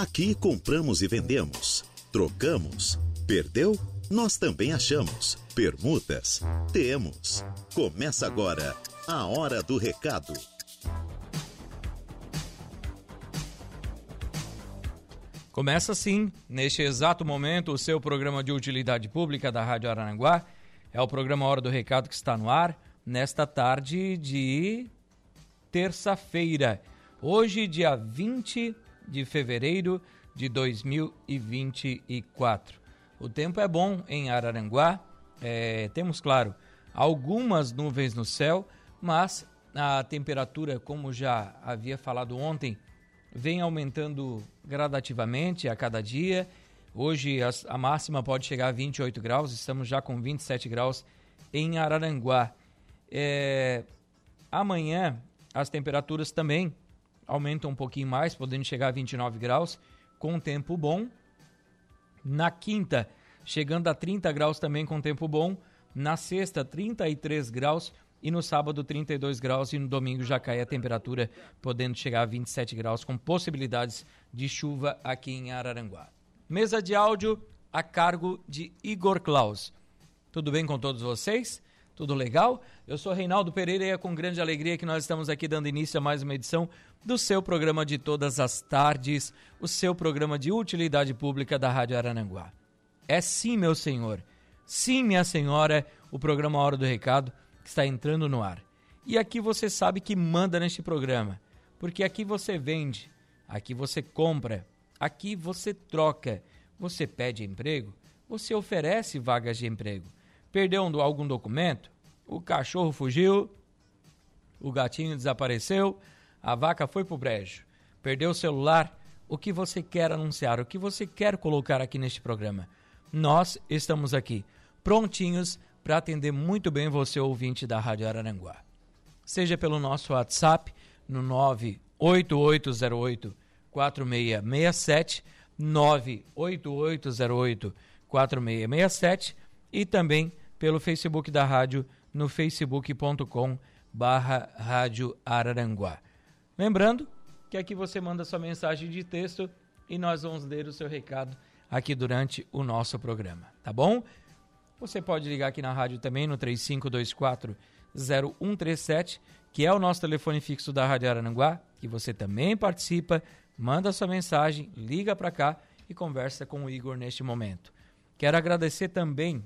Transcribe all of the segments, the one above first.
Aqui compramos e vendemos, trocamos, perdeu? Nós também achamos. Permutas? Temos. Começa agora a Hora do Recado. Começa sim, neste exato momento, o seu programa de utilidade pública da Rádio Araranguá. É o programa Hora do Recado que está no ar nesta tarde de terça-feira. Hoje, dia 20 de fevereiro de 2024. O tempo é bom em Araranguá. É, temos, claro, algumas nuvens no céu, mas a temperatura, como já havia falado ontem, vem aumentando gradativamente a cada dia. Hoje a, máxima pode chegar a 28 graus, estamos já com 27 graus em Araranguá. É, amanhã as temperaturas também aumentam um pouquinho mais, podendo chegar a 29 graus, com tempo bom. Na quinta, chegando a 30 graus também com tempo bom. Na sexta, 33 graus e no sábado 32 graus e no domingo já cai a temperatura, podendo chegar a 27 graus com possibilidades de chuva aqui em Araranguá. Mesa de áudio a cargo de Igor Klaus. Tudo bem com todos vocês? Tudo legal? Eu sou Reinaldo Pereira e é com grande alegria que nós estamos aqui dando início a mais uma edição do seu programa de todas as tardes, o seu programa de utilidade pública da Rádio Arananguá. É sim, meu senhor. Sim, minha senhora, o programa Hora do Recado que está entrando no ar. E aqui você sabe que manda neste programa, porque aqui você vende, aqui você compra, aqui você troca, você pede emprego, você oferece vagas de emprego. Perdeu algum documento? O cachorro fugiu, o gatinho desapareceu, a vaca foi pro brejo. Perdeu o celular? O que você quer anunciar? O que você quer colocar aqui neste programa? Nós estamos aqui, prontinhos para atender muito bem você, ouvinte da Rádio Araranguá. Seja pelo nosso WhatsApp no 98808 4667, 98808 4667 e também pelo Facebook da rádio no facebook.com barra Rádio Araranguá. Lembrando que aqui você manda sua mensagem de texto e nós vamos ler o seu recado aqui durante o nosso programa, tá bom? Você pode ligar aqui na rádio também no 3524 0137, que é o nosso telefone fixo da Rádio Arananguá, que você também participa, manda sua mensagem, liga para cá e conversa com o Igor neste momento. Quero agradecer também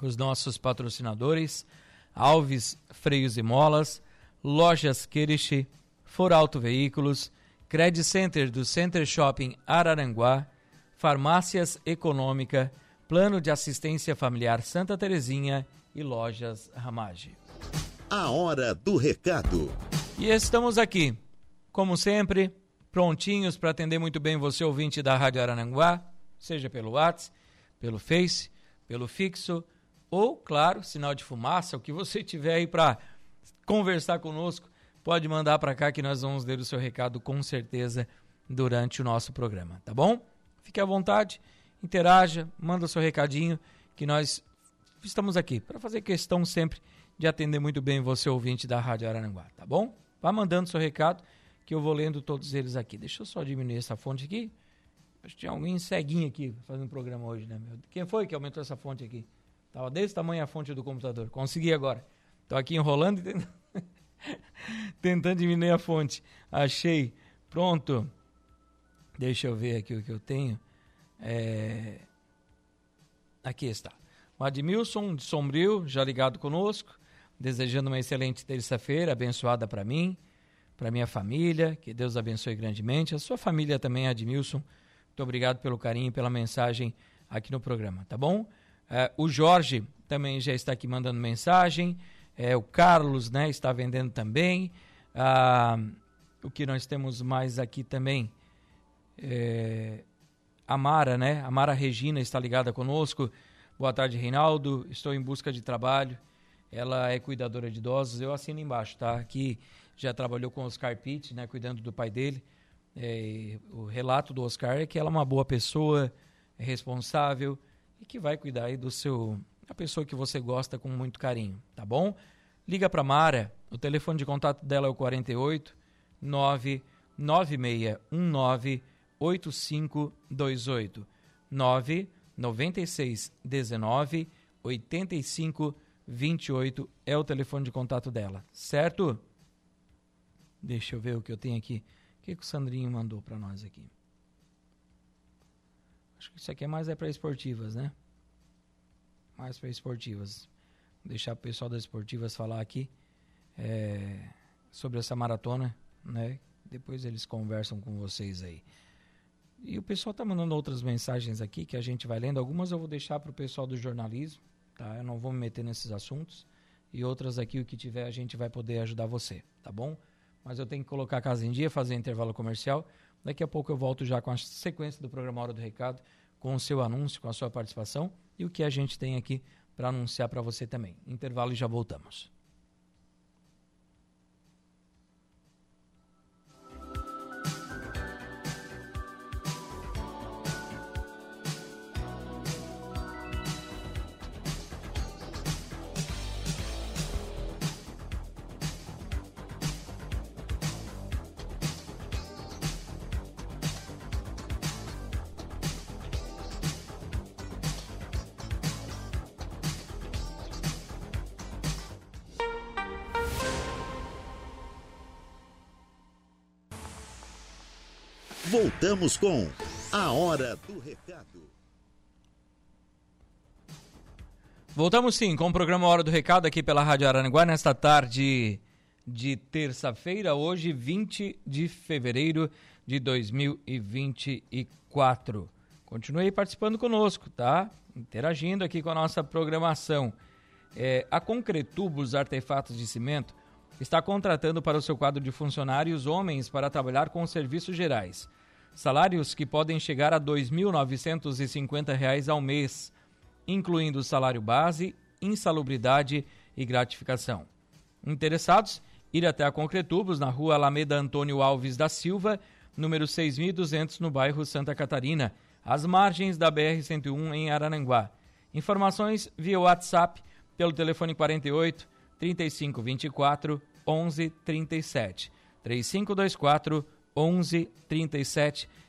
os nossos patrocinadores, Alves Freios e Molas, Lojas Kirish, Foralto Veículos, Credit Center do Center Shopping Araranguá, Farmácias Econômica, Plano de Assistência Familiar Santa Terezinha e Lojas Ramage. A hora do recado. E estamos aqui, como sempre, prontinhos para atender muito bem você ouvinte da Rádio Arananguá, seja pelo WhatsApp, pelo Face, pelo fixo ou, claro, sinal de fumaça, o que você tiver aí para conversar conosco, pode mandar para cá que nós vamos ler o seu recado com certeza durante o nosso programa, tá bom? Fique à vontade interaja, manda seu recadinho, que nós estamos aqui para fazer questão sempre de atender muito bem você, ouvinte da Rádio Araranguá, tá bom? Vá mandando seu recado, que eu vou lendo todos eles aqui. Deixa eu só diminuir essa fonte aqui. Acho que tinha alguém ceguinho aqui fazendo programa hoje, né? Quem foi que aumentou essa fonte aqui? Tava desse tamanho a fonte do computador. Consegui agora. Tô aqui enrolando e tentando, tentando diminuir a fonte. Achei. Pronto. Deixa eu ver aqui o que eu tenho. É... Aqui está. O Admilson de Sombrio, já ligado conosco, desejando uma excelente terça-feira, abençoada para mim, para minha família, que Deus abençoe grandemente. A sua família também, Admilson. Muito obrigado pelo carinho e pela mensagem aqui no programa, tá bom? É, o Jorge também já está aqui mandando mensagem. É, o Carlos né, está vendendo também. Ah, o que nós temos mais aqui também? É, a Mara, né? A Mara Regina está ligada conosco. Boa tarde, Reinaldo. Estou em busca de trabalho. Ela é cuidadora de idosos. Eu assino embaixo, tá? Aqui já trabalhou com o Oscar Pitt, né? Cuidando do pai dele. É, o relato do Oscar é que ela é uma boa pessoa, é responsável e que vai cuidar aí do seu a pessoa que você gosta com muito carinho, tá bom? Liga para Mara. O telefone de contato dela é o 48 99619 8528 9 96 19 85 28 é o telefone de contato dela, certo? Deixa eu ver o que eu tenho aqui. O que, que o Sandrinho mandou para nós aqui? Acho que isso aqui é mais é para esportivas, né? Mais para esportivas. Vou deixar o pessoal das esportivas falar aqui é, sobre essa maratona, né? Depois eles conversam com vocês aí. E o pessoal tá mandando outras mensagens aqui que a gente vai lendo. Algumas eu vou deixar para o pessoal do jornalismo, tá? Eu não vou me meter nesses assuntos. E outras aqui, o que tiver, a gente vai poder ajudar você, tá bom? Mas eu tenho que colocar a casa em dia, fazer intervalo comercial. Daqui a pouco eu volto já com a sequência do programa Hora do Recado, com o seu anúncio, com a sua participação e o que a gente tem aqui para anunciar para você também. Intervalo e já voltamos. Voltamos com A Hora do Recado. Voltamos sim com o programa Hora do Recado aqui pela Rádio Aranguá nesta tarde de terça-feira, hoje 20 de fevereiro de 2024. Continue participando conosco, tá? Interagindo aqui com a nossa programação. É, a Concretubos Artefatos de Cimento está contratando para o seu quadro de funcionários homens para trabalhar com serviços gerais salários que podem chegar a R$ 2.950 ao mês, incluindo salário base, insalubridade e gratificação. Interessados? Ir até a Concretubos, na rua Alameda Antônio Alves da Silva, número 6.200, no bairro Santa Catarina, às margens da BR-101 em Arananguá. Informações via WhatsApp pelo telefone 48 3524 1137 3524 1137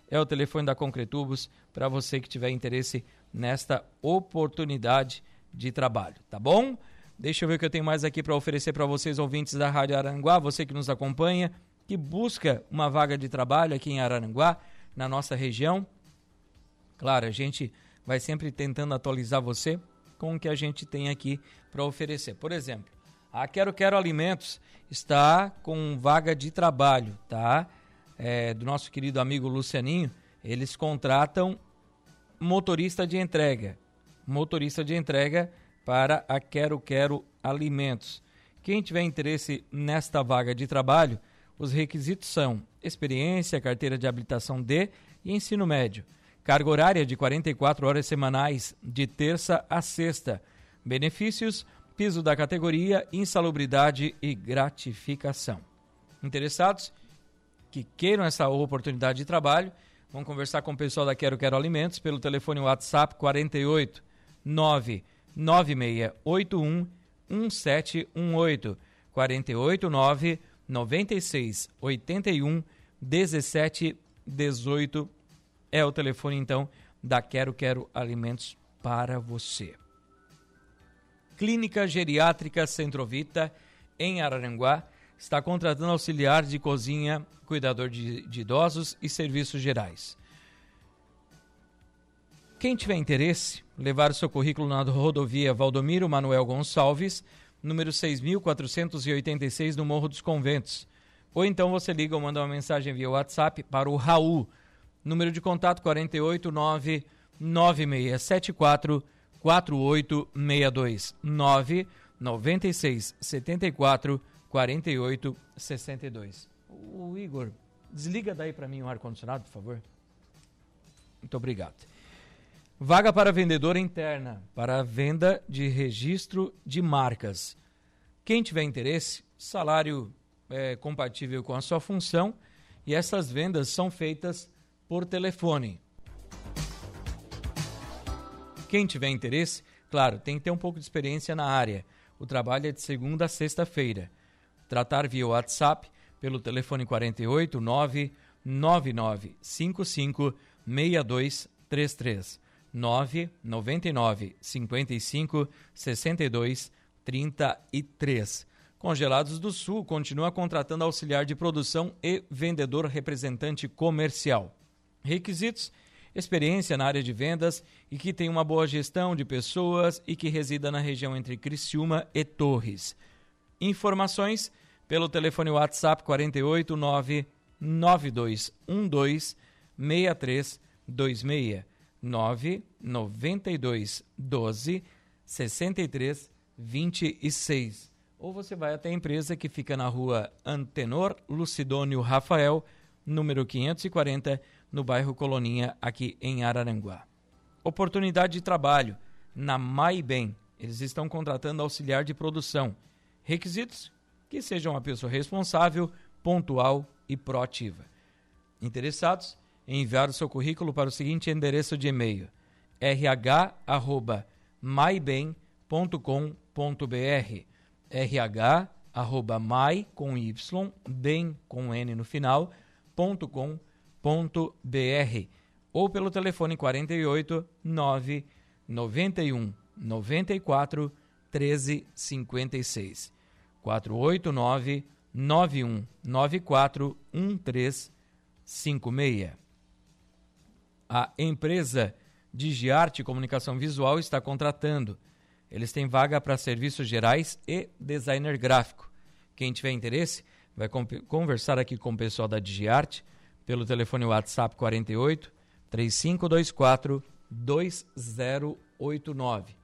é o telefone da Concretubos para você que tiver interesse nesta oportunidade de trabalho, tá bom? Deixa eu ver o que eu tenho mais aqui para oferecer para vocês, ouvintes da Rádio Aranguá, você que nos acompanha, que busca uma vaga de trabalho aqui em Aranguá, na nossa região. Claro, a gente vai sempre tentando atualizar você com o que a gente tem aqui para oferecer. Por exemplo, a Quero Quero Alimentos está com vaga de trabalho, tá? É, do nosso querido amigo Lucianinho, eles contratam motorista de entrega. Motorista de entrega para a Quero Quero Alimentos. Quem tiver interesse nesta vaga de trabalho, os requisitos são experiência, carteira de habilitação D e ensino médio. Carga horária de 44 horas semanais, de terça a sexta. Benefícios: piso da categoria, insalubridade e gratificação. Interessados? Que queiram essa oportunidade de trabalho, vão conversar com o pessoal da Quero Quero Alimentos pelo telefone WhatsApp 48 99681 1718 48 9 96 81 17 18 é o telefone então da Quero Quero Alimentos para você. Clínica Geriátrica Centrovita em Araranguá está contratando auxiliar de cozinha, cuidador de, de idosos e serviços gerais. Quem tiver interesse, levar o seu currículo na rodovia Valdomiro Manuel Gonçalves, número 6.486, no Morro dos Conventos. Ou então você liga ou manda uma mensagem via WhatsApp para o Raul, número de contato 489 9674 4862 9 96 74 4862. O Igor, desliga daí para mim o ar-condicionado, por favor. Muito obrigado. Vaga para vendedora interna, para venda de registro de marcas. Quem tiver interesse, salário é, compatível com a sua função e essas vendas são feitas por telefone. Quem tiver interesse, claro, tem que ter um pouco de experiência na área. O trabalho é de segunda a sexta-feira tratar via WhatsApp pelo telefone 48 9 9955 6233 999 55 62 33. Congelados do Sul continua contratando auxiliar de produção e vendedor representante comercial. Requisitos: experiência na área de vendas e que tenha uma boa gestão de pessoas e que resida na região entre Criciúma e Torres. Informações pelo telefone WhatsApp 489 9212 6326 992 12 63 26. Ou você vai até a empresa que fica na rua Antenor Lucidônio Rafael, número 540, no bairro Coloninha, aqui em Araranguá. Oportunidade de trabalho na MyBem. Eles estão contratando auxiliar de produção. Requisitos: que seja uma pessoa responsável, pontual e proativa. Interessados? Enviar o seu currículo para o seguinte endereço de e-mail: rh@mybem.com.br rh@my com y bem com n no final ponto com ponto br ou pelo telefone 48 9 91 94 13 56 489 91 94 1356 a empresa Digiarte Comunicação Visual está contratando. Eles têm vaga para serviços gerais e designer gráfico. Quem tiver interesse, vai conversar aqui com o pessoal da Digiarte pelo telefone WhatsApp 48 3524 2089.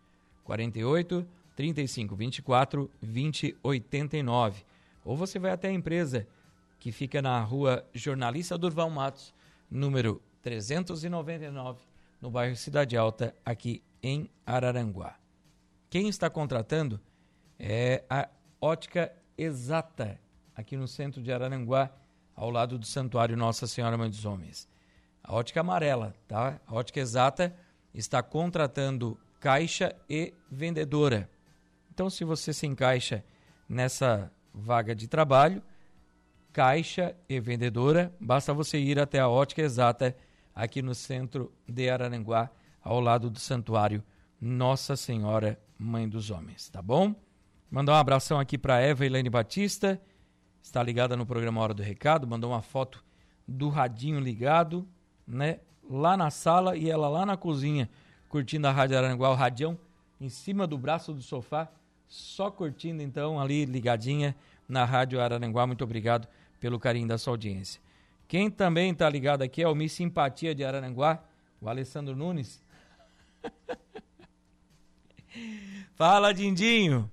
48 3524 2089. Ou você vai até a empresa que fica na rua Jornalista Durval Matos, número 399, no bairro Cidade Alta, aqui em Araranguá. Quem está contratando é a Ótica Exata, aqui no centro de Araranguá, ao lado do Santuário Nossa Senhora Mãe dos Homens. A Ótica Amarela, tá? A Ótica Exata está contratando caixa e vendedora. Então, se você se encaixa nessa vaga de trabalho, caixa e vendedora, basta você ir até a Ótica Exata aqui no centro de Araranguá, ao lado do santuário Nossa Senhora Mãe dos Homens, tá bom? Mandar um abração aqui para Eva Helene Batista, está ligada no programa Hora do Recado, mandou uma foto do radinho ligado, né? Lá na sala e ela lá na cozinha, curtindo a Rádio Araranguá, o radião em cima do braço do sofá, só curtindo então ali ligadinha na Rádio Araranguá. Muito obrigado pelo carinho da sua audiência. Quem também está ligado aqui é o Miss Simpatia de Araranguá, o Alessandro Nunes. Fala, Dindinho!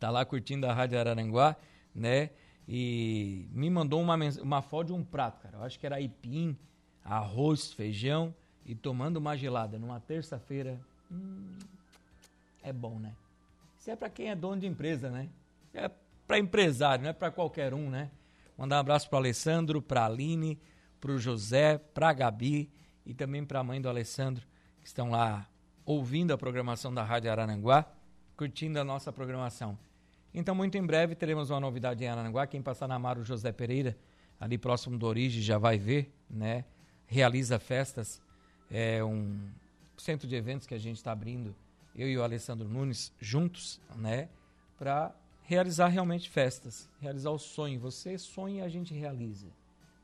Tá lá curtindo a Rádio Araranguá, né? E me mandou uma, uma foto de um prato, cara. Eu acho que era aipim, arroz, feijão e tomando uma gelada numa terça-feira. Hum, é bom, né? Isso é para quem é dono de empresa, né? É para empresário, não é para qualquer um, né? Mandar um abraço para Alessandro, para Aline, para o José, para a Gabi e também para a mãe do Alessandro, que estão lá ouvindo a programação da Rádio Arananguá, curtindo a nossa programação. Então, muito em breve teremos uma novidade em Arananguá. Quem passar na Amaro José Pereira, ali próximo do Origem, já vai ver, né? Realiza festas, é um centro de eventos que a gente está abrindo, eu e o Alessandro Nunes juntos, né? Para realizar realmente festas, realizar o sonho. Você sonha a gente realiza.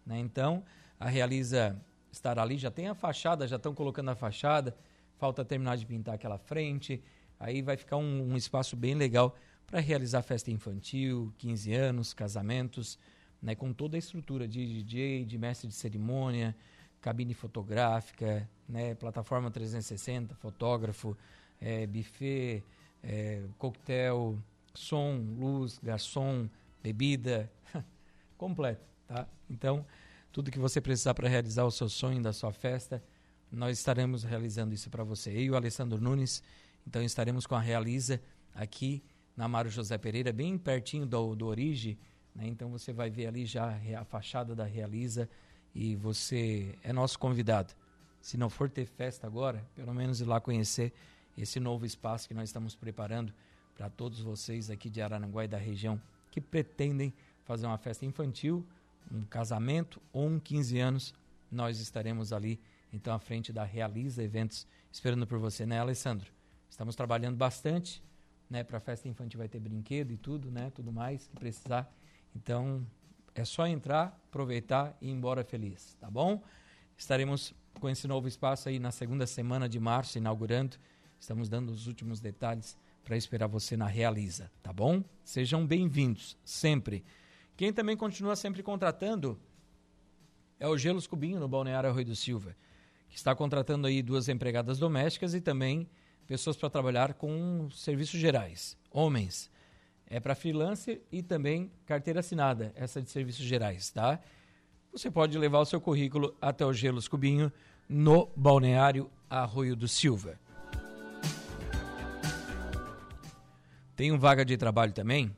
Né? Então, a Realiza estará ali, já tem a fachada, já estão colocando a fachada, falta terminar de pintar aquela frente, aí vai ficar um, um espaço bem legal para realizar festa infantil, 15 anos, casamentos, né? com toda a estrutura de DJ, de mestre de cerimônia, cabine fotográfica, né? plataforma 360, fotógrafo, é, buffet, é, coquetel, som, luz, garçom, bebida, completo, tá? Então, tudo que você precisar para realizar o seu sonho da sua festa, nós estaremos realizando isso para você. Eu e o Alessandro Nunes, então estaremos com a Realiza aqui na Mário José Pereira, bem pertinho do, do Orige, né? Então você vai ver ali já a fachada da Realiza e você é nosso convidado. Se não for ter festa agora, pelo menos ir lá conhecer esse novo espaço que nós estamos preparando para todos vocês aqui de Araranguá e da região que pretendem fazer uma festa infantil, um casamento ou um 15 anos, nós estaremos ali, então, à frente da Realiza Eventos, esperando por você, né, Alessandro? Estamos trabalhando bastante, né, para a festa infantil vai ter brinquedo e tudo, né, tudo mais que precisar. Então, é só entrar, aproveitar e ir embora feliz, tá bom? Estaremos com esse novo espaço aí na segunda semana de março, inaugurando. Estamos dando os últimos detalhes para esperar você na Realiza, tá bom? Sejam bem-vindos, sempre. Quem também continua sempre contratando é o Gelos Cubinho, no Balneário Arroio do Silva, que está contratando aí duas empregadas domésticas e também pessoas para trabalhar com serviços gerais, homens. É para freelancer e também carteira assinada, essa de serviços gerais, tá? Você pode levar o seu currículo até o Gelos Cubinho no Balneário Arroio do Silva. Tem um vaga de trabalho também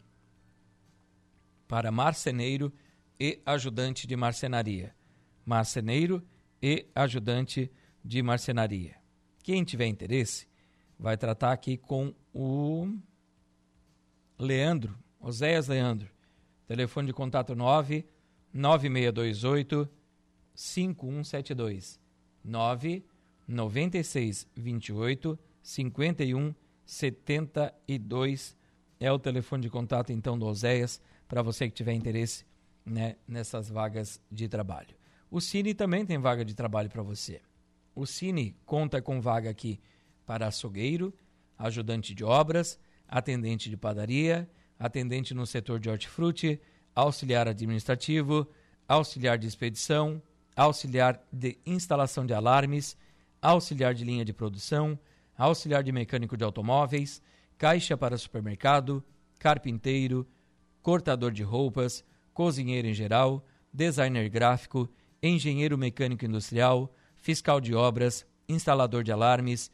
para marceneiro e ajudante de marcenaria. Marceneiro e ajudante de marcenaria. Quem tiver interesse, vai tratar aqui com o Leandro, Oséias Leandro. Telefone de contato 9 9628 5172 9 96 28 51 72 é o telefone de contato então do Oséias para você que tiver interesse né, nessas vagas de trabalho. O Cine também tem vaga de trabalho para você. O Cine conta com vaga aqui para açougueiro, ajudante de obras, atendente de padaria, atendente no setor de hortifruti, auxiliar administrativo, auxiliar de expedição, auxiliar de instalação de alarmes, auxiliar de linha de produção, auxiliar de mecânico de automóveis, caixa para supermercado, carpinteiro, cortador de roupas, cozinheiro em geral, designer gráfico, engenheiro mecânico industrial, fiscal de obras, instalador de alarmes,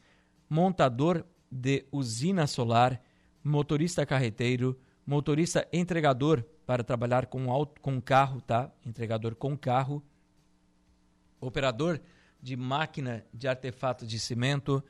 montador de usina solar, motorista carreteiro, motorista entregador para trabalhar com, auto, com carro, tá? Entregador com carro, operador de máquina de artefatos de cimento,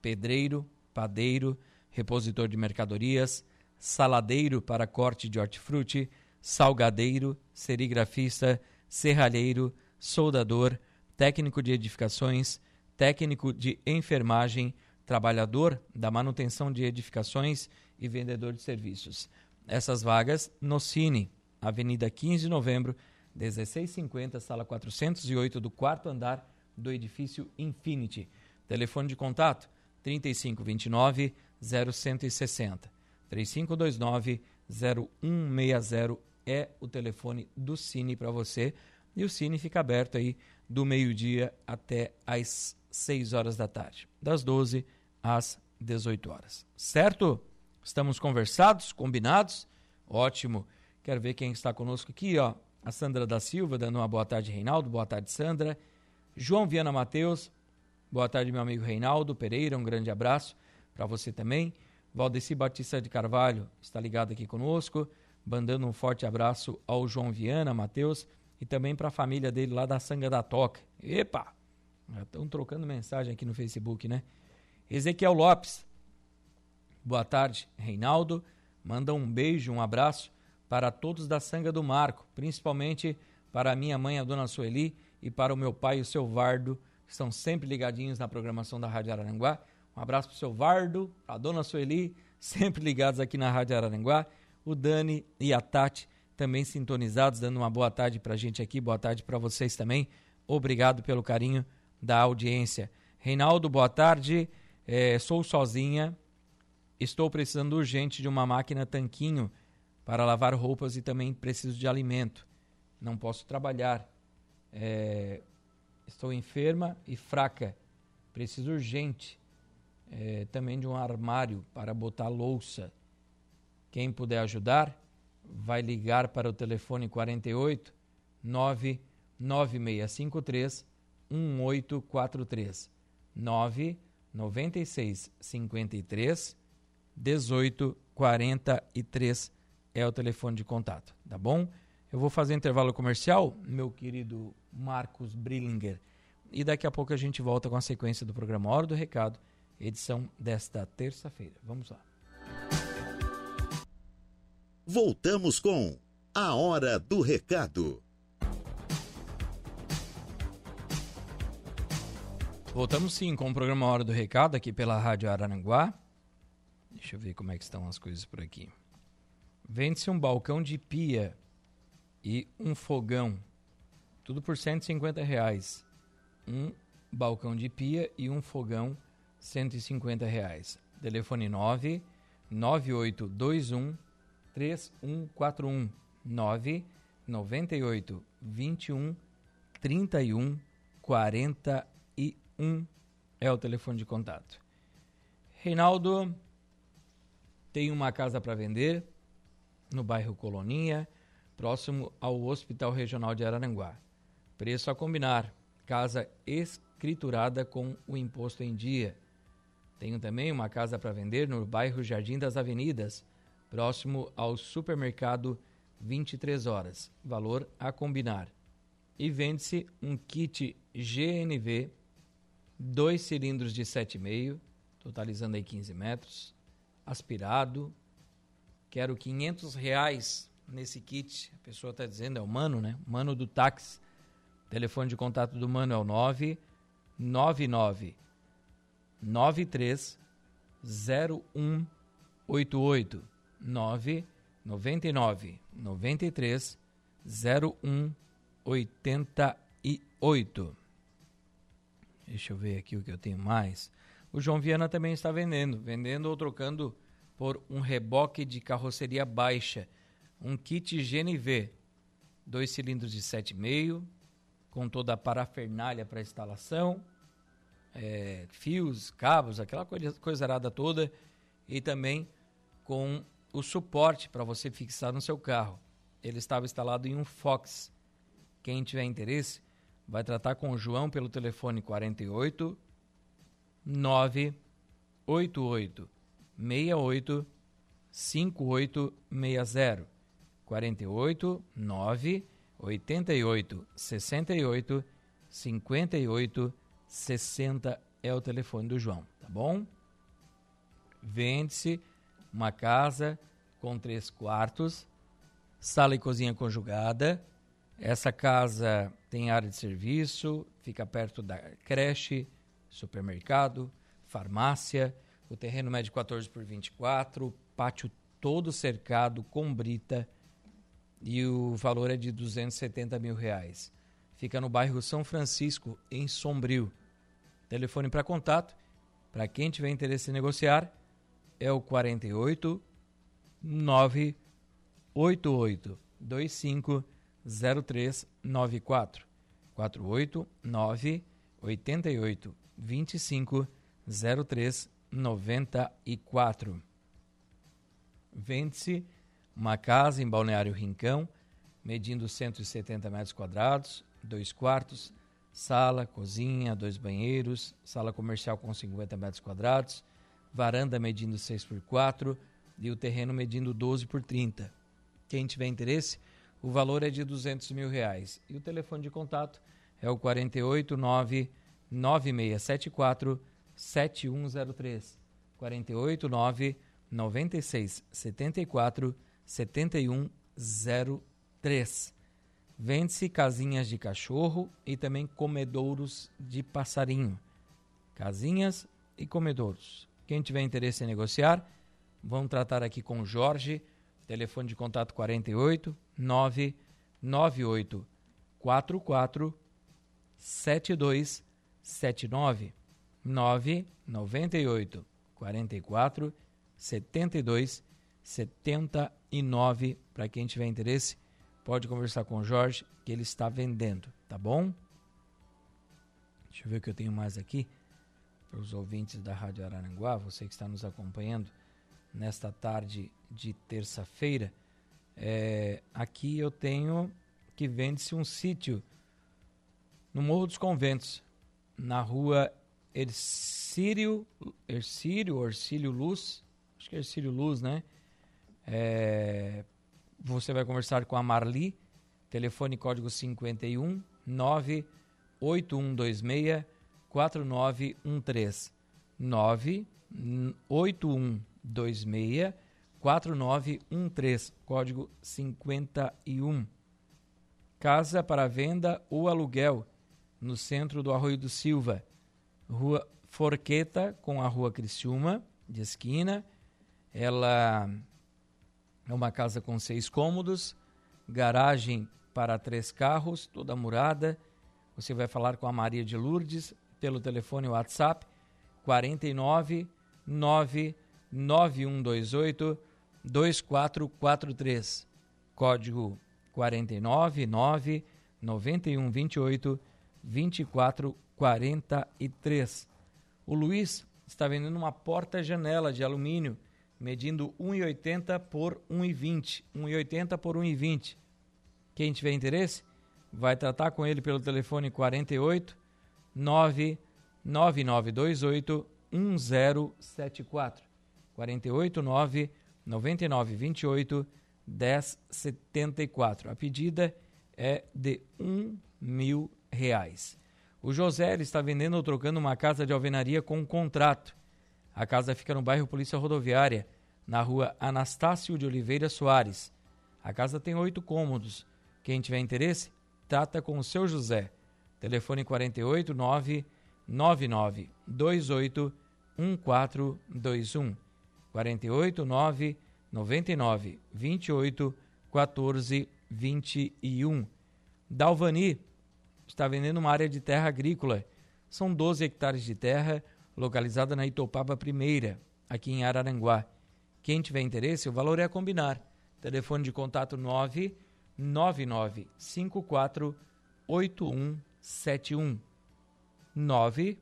pedreiro, padeiro, repositor de mercadorias, saladeiro para corte de hortifruti, salgadeiro, serigrafista, serralheiro, soldador, técnico de edificações, técnico de enfermagem, trabalhador da manutenção de edificações e vendedor de serviços. Essas vagas no Cine, Avenida 15 de Novembro, 1650, sala 408 do quarto andar do edifício Infinity. Telefone de contato 3529 0160. 3529 0160 é o telefone do Cine para você. E o Cine fica aberto aí do meio-dia até às 6 horas da tarde, das 12 às 18 horas. Certo? Estamos conversados, combinados? Ótimo. Quero ver quem está conosco aqui, ó. A Sandra da Silva, dando uma boa tarde, Reinaldo. Boa tarde, Sandra. João Viana Mateus. Boa tarde, meu amigo Reinaldo Pereira. Um grande abraço para você também. Valdeci Batista de Carvalho está ligado aqui conosco, mandando um forte abraço ao João Viana, Matheus, e também para a família dele lá da Sanga da Toca. Epa! Estão trocando mensagem aqui no Facebook, né? Ezequiel Lopes. Boa tarde, Reinaldo. Manda um beijo, um abraço para todos da Sanga do Marco, principalmente para a minha mãe, a dona Sueli, e para o meu pai, o seu Vardo, estão sempre ligadinhos na programação da Rádio Araranguá. Um abraço para o seu Vardo, a dona Sueli, sempre ligados aqui na Rádio Araranguá. O Dani e a Tati também sintonizados, dando uma boa tarde para a gente aqui. Boa tarde para vocês também. Obrigado pelo carinho da audiência. Reinaldo, boa tarde. É, sou sozinha. Estou precisando urgente de uma máquina tanquinho para lavar roupas e também preciso de alimento. Não posso trabalhar. É, estou enferma e fraca. Preciso urgente é, também de um armário para botar louça. Quem puder ajudar, vai ligar para o telefone 48 99653 1843 996 53 1843 é o telefone de contato, tá bom? Eu vou fazer intervalo comercial, meu querido Marcos Brillinger. E daqui a pouco a gente volta com a sequência do programa Hora do Recado, edição desta terça-feira. Vamos lá. Voltamos com A Hora do Recado. Voltamos sim com o programa Hora do Recado aqui pela Rádio Araranguá. Deixa eu ver como é que estão as coisas por aqui. Vende-se um balcão de pia e um fogão tudo por 150 reais. Um balcão de pia e um fogão, 150 reais. Telefone 9 9821 3141 9 98 21 31 41 é o telefone de contato. Reinaldo tem uma casa para vender no bairro Coloninha, próximo ao Hospital Regional de Araranguá. Preço a combinar. Casa escriturada com o imposto em dia. Tenho também uma casa para vender no bairro Jardim das Avenidas, próximo ao supermercado 23 horas. Valor a combinar. E vende-se um kit GNV, dois cilindros de 7,5, totalizando aí 15 metros, aspirado. Quero 500 reais nesse kit. A pessoa está dizendo, é o Mano, né? Mano do táxi. Telefone de contato do Mano é o 999 93 0188 999 93 0188. Deixa eu ver aqui o que eu tenho mais. O João Viana também está vendendo, vendendo ou trocando por um reboque de carroceria baixa, um kit GNV, dois cilindros de 7,5, com toda a parafernália para instalação, é, fios, cabos, aquela coisa, coisa arada toda, e também com o suporte para você fixar no seu carro. Ele estava instalado em um Fox. Quem tiver interesse, vai tratar com o João pelo telefone 48 988 68 5860 48 9 88 68 58 60 é o telefone do João, tá bom? Vende-se uma casa com três quartos, sala e cozinha conjugada. Essa casa tem área de serviço, fica perto da creche, supermercado, farmácia. O terreno mede 14 por 24, pátio todo cercado com brita e o valor é de 270 mil reais. Fica no bairro São Francisco, em Sombrio. Telefone para contato, para quem tiver interesse em negociar, é o 48 988 25 0394 48 988 25 0394 Vende-se uma casa em Balneário Rincão, medindo 170 metros quadrados, dois quartos, sala, cozinha, dois banheiros, sala comercial com 50 metros quadrados, varanda medindo 6 por 4 e o terreno medindo 12 por 30. Quem tiver interesse, o valor é de 200 mil reais. E o telefone de contato é o 489 9674 7103. 489 96 74 7103. Vende-se casinhas de cachorro e também comedouros de passarinho. Casinhas e comedouros. Quem tiver interesse em negociar, vamos tratar aqui com o Jorge. Telefone de contato 48 998 44 7279 998 44 72 79 para quem tiver interesse pode conversar com o Jorge que ele está vendendo tá bom deixa eu ver o que eu tenho mais aqui para os ouvintes da Rádio Araranguá, você que está nos acompanhando nesta tarde de terça-feira, é, aqui eu tenho que vende-se um sítio no Morro dos Conventos, na rua Ercírio, Ercírio, Orcílio Luz, acho que é Ercírio Luz, né? É, você vai conversar com a Marli, telefone código 51 98126 4913 98126 4913, código 51. Casa para venda ou aluguel no centro do Arroio do Silva. Rua Forqueta com a Rua Criciúma, de esquina. Ela é uma casa com seis cômodos, garagem para três carros, toda murada. Você vai falar com a Maria de Lourdes pelo telefone WhatsApp 49 99128 2443. Código 49 9 9128 2443. O Luiz está vendendo uma porta-janela de alumínio medindo 1,80 por 1,20. 1,80 por 1,20. Quem tiver interesse, vai tratar com ele pelo telefone 48 99928 1074. 48 9 9928 1074. A pedida é de um mil reais. O José está vendendo ou trocando uma casa de alvenaria com um contrato. A casa fica no bairro Polícia Rodoviária, na rua Anastácio de Oliveira Soares. A casa tem oito cômodos. Quem tiver interesse, trata com o seu José. Telefone 48 9 99 28 1421. 48 9 99 28 14 21. Dalvani está vendendo uma área de terra agrícola. São 12 hectares de terra localizada na Itopaba Primeira, aqui em Araranguá. Quem tiver interesse, o valor é a combinar. Telefone de contato 99954 8171 9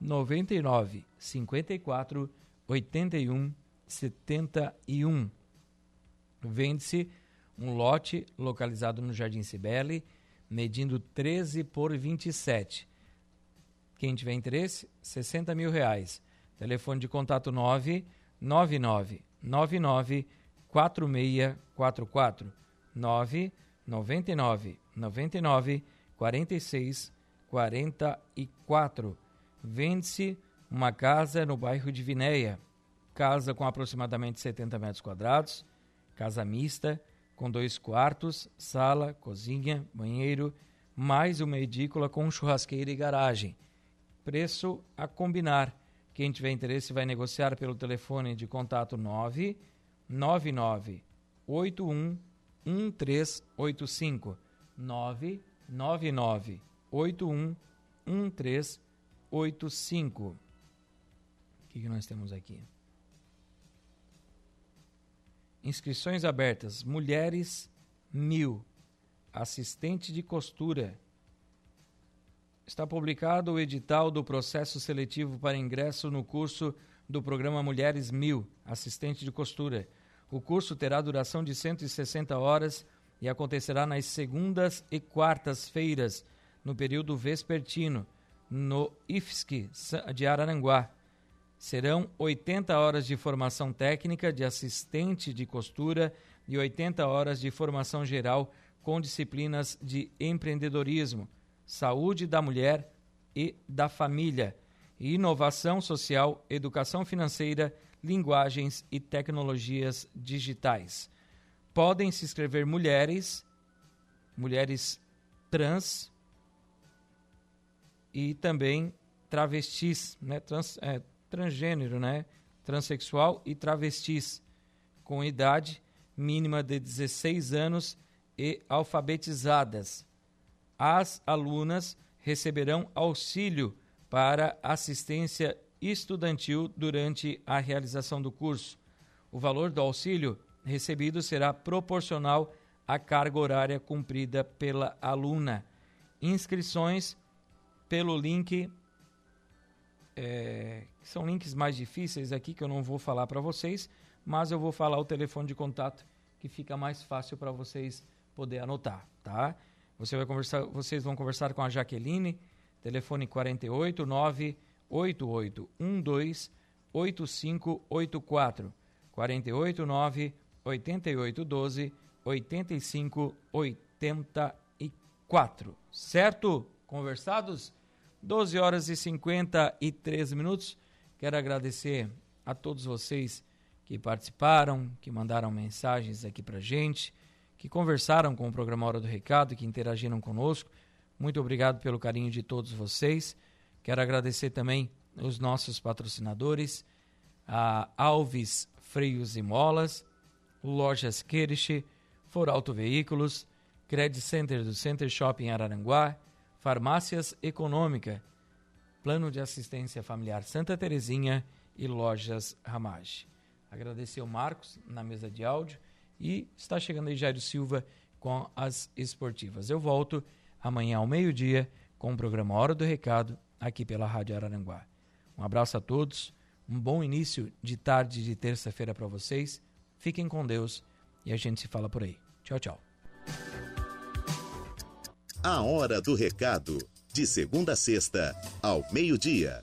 99 54 81 71. Vende-se um lote localizado no Jardim Cibele, medindo 13 por 27. Quem tiver interesse, 60 mil reais. Telefone de contato 999 99 4644 999 99 46 44. Vende-se uma casa no bairro de Vinéia. Casa com aproximadamente 70 metros quadrados, casa mista, com dois quartos, sala, cozinha, banheiro, mais uma edícula com churrasqueira e garagem. Preço a combinar. Quem tiver interesse vai negociar pelo telefone de contato 999 81 1385 999 81 1385. O que, que nós temos aqui? Inscrições abertas. Mulheres, mil. Assistente de costura. Está publicado o edital do processo seletivo para ingresso no curso do programa Mulheres Mil, assistente de costura. O curso terá duração de 160 horas e acontecerá nas segundas e quartas-feiras, no período vespertino, no IFSC de Araranguá. Serão 80 horas de formação técnica de assistente de costura e 80 horas de formação geral com disciplinas de empreendedorismo, saúde da mulher e da família, inovação social, educação financeira, linguagens e tecnologias digitais. Podem se inscrever mulheres, mulheres trans e também travestis, né? Trans, é, transgênero, né? Transsexual e travestis, com idade mínima de 16 anos e alfabetizadas. As alunas receberão auxílio para assistência estudantil durante a realização do curso. O valor do auxílio recebido será proporcional à carga horária cumprida pela aluna. Inscrições pelo link é, são links mais difíceis aqui que eu não vou falar para vocês, mas eu vou falar o telefone de contato que fica mais fácil para vocês poder anotar, tá? Você vai conversar, vocês vão conversar com a Jaqueline, telefone 48 988 12 8584 48 9 88 12 85 84. Certo? Conversados? 12 horas e 53 minutos. Quero agradecer a todos vocês que participaram, que mandaram mensagens aqui para gente, que conversaram com o programa Hora do Recado, que interagiram conosco. Muito obrigado pelo carinho de todos vocês. Quero agradecer também os nossos patrocinadores, a Alves Freios e Molas, Lojas Kirsch, For Auto Veículos, Credit Center do Center Shopping Araranguá, Farmácias Econômica, Plano de Assistência Familiar Santa Terezinha e Lojas Ramage. Agradecer o Marcos na mesa de áudio e está chegando aí Jairo Silva com as esportivas. Eu volto amanhã ao meio-dia com o programa Hora do Recado aqui pela Rádio Araranguá. Um abraço a todos, um bom início de tarde de terça-feira para vocês. Fiquem com Deus e a gente se fala por aí. Tchau, tchau. A Hora do Recado, de segunda a sexta, ao meio-dia.